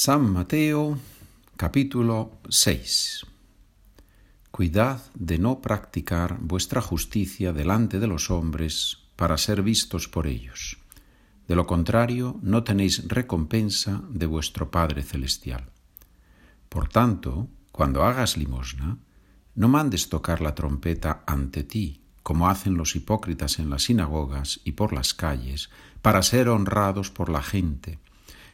San Mateo capítulo 6 Cuidad de no practicar vuestra justicia delante de los hombres para ser vistos por ellos. De lo contrario, no tenéis recompensa de vuestro Padre Celestial. Por tanto, cuando hagas limosna, no mandes tocar la trompeta ante ti, como hacen los hipócritas en las sinagogas y por las calles, para ser honrados por la gente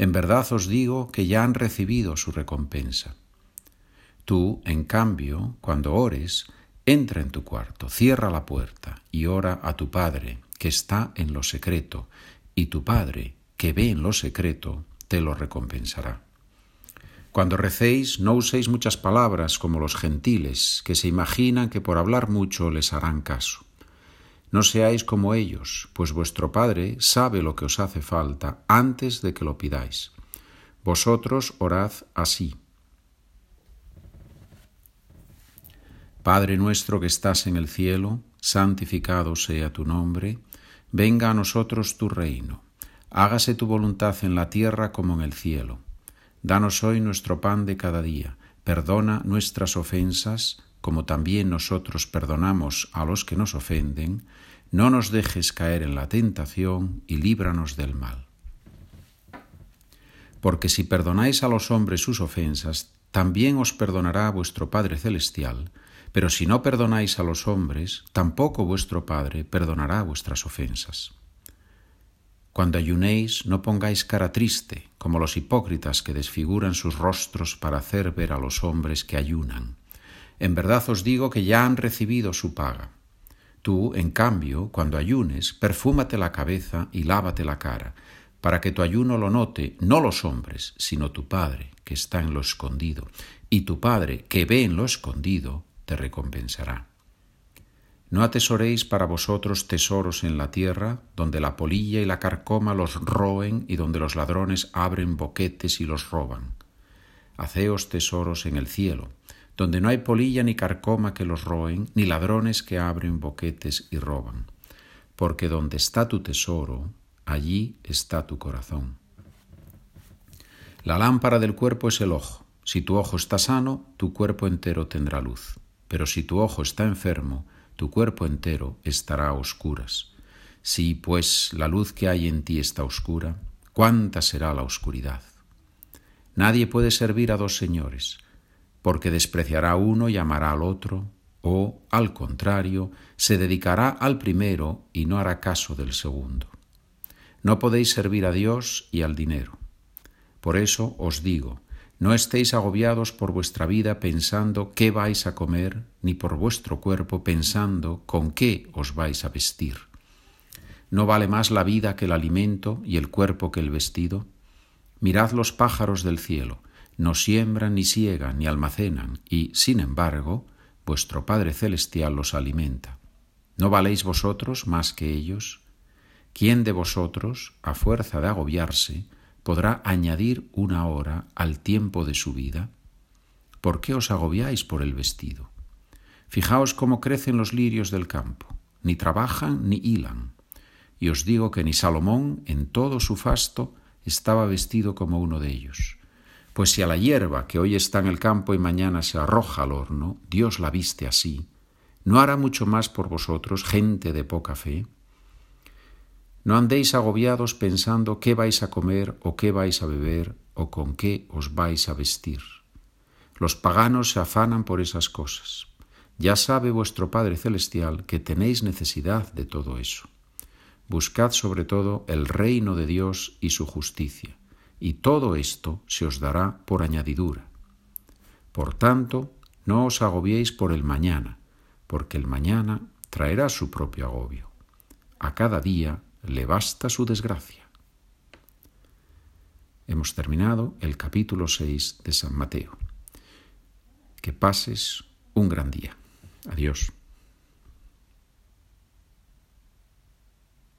En verdad os digo que ya han recibido su recompensa. Tú, en cambio, cuando ores, entra en tu cuarto, cierra la puerta y ora a tu Padre, que está en lo secreto, y tu Padre, que ve en lo secreto, te lo recompensará. Cuando recéis, no uséis muchas palabras como los gentiles, que se imaginan que por hablar mucho les harán caso. No seáis como ellos, pues vuestro Padre sabe lo que os hace falta antes de que lo pidáis. Vosotros orad así. Padre nuestro que estás en el cielo, santificado sea tu nombre, venga a nosotros tu reino, hágase tu voluntad en la tierra como en el cielo. Danos hoy nuestro pan de cada día, perdona nuestras ofensas, como también nosotros perdonamos a los que nos ofenden, no nos dejes caer en la tentación y líbranos del mal. Porque si perdonáis a los hombres sus ofensas, también os perdonará vuestro Padre Celestial, pero si no perdonáis a los hombres, tampoco vuestro Padre perdonará vuestras ofensas. Cuando ayunéis, no pongáis cara triste, como los hipócritas que desfiguran sus rostros para hacer ver a los hombres que ayunan. En verdad os digo que ya han recibido su paga. Tú, en cambio, cuando ayunes, perfúmate la cabeza y lávate la cara, para que tu ayuno lo note no los hombres, sino tu Padre, que está en lo escondido, y tu Padre, que ve en lo escondido, te recompensará. No atesoréis para vosotros tesoros en la tierra, donde la polilla y la carcoma los roen y donde los ladrones abren boquetes y los roban. Haceos tesoros en el cielo, donde no hay polilla ni carcoma que los roen, ni ladrones que abren boquetes y roban. Porque donde está tu tesoro, allí está tu corazón. La lámpara del cuerpo es el ojo. Si tu ojo está sano, tu cuerpo entero tendrá luz. Pero si tu ojo está enfermo, tu cuerpo entero estará a oscuras. Si, pues, la luz que hay en ti está oscura, ¿cuánta será la oscuridad? Nadie puede servir a dos señores porque despreciará uno y amará al otro, o, al contrario, se dedicará al primero y no hará caso del segundo. No podéis servir a Dios y al dinero. Por eso os digo, no estéis agobiados por vuestra vida pensando qué vais a comer, ni por vuestro cuerpo pensando con qué os vais a vestir. ¿No vale más la vida que el alimento y el cuerpo que el vestido? Mirad los pájaros del cielo, no siembran ni siegan ni almacenan, y, sin embargo, vuestro Padre Celestial los alimenta. ¿No valéis vosotros más que ellos? ¿Quién de vosotros, a fuerza de agobiarse, podrá añadir una hora al tiempo de su vida? ¿Por qué os agobiáis por el vestido? Fijaos cómo crecen los lirios del campo, ni trabajan ni hilan. Y os digo que ni Salomón, en todo su fasto, estaba vestido como uno de ellos. Pues si a la hierba que hoy está en el campo y mañana se arroja al horno, Dios la viste así, ¿no hará mucho más por vosotros, gente de poca fe? No andéis agobiados pensando qué vais a comer o qué vais a beber o con qué os vais a vestir. Los paganos se afanan por esas cosas. Ya sabe vuestro Padre Celestial que tenéis necesidad de todo eso. Buscad sobre todo el reino de Dios y su justicia y todo esto se os dará por añadidura. Por tanto, no os agobiéis por el mañana, porque el mañana traerá su propio agobio. A cada día le basta su desgracia. hemos terminado el capítulo 6 de San Mateo. Que pases un gran día. Adiós.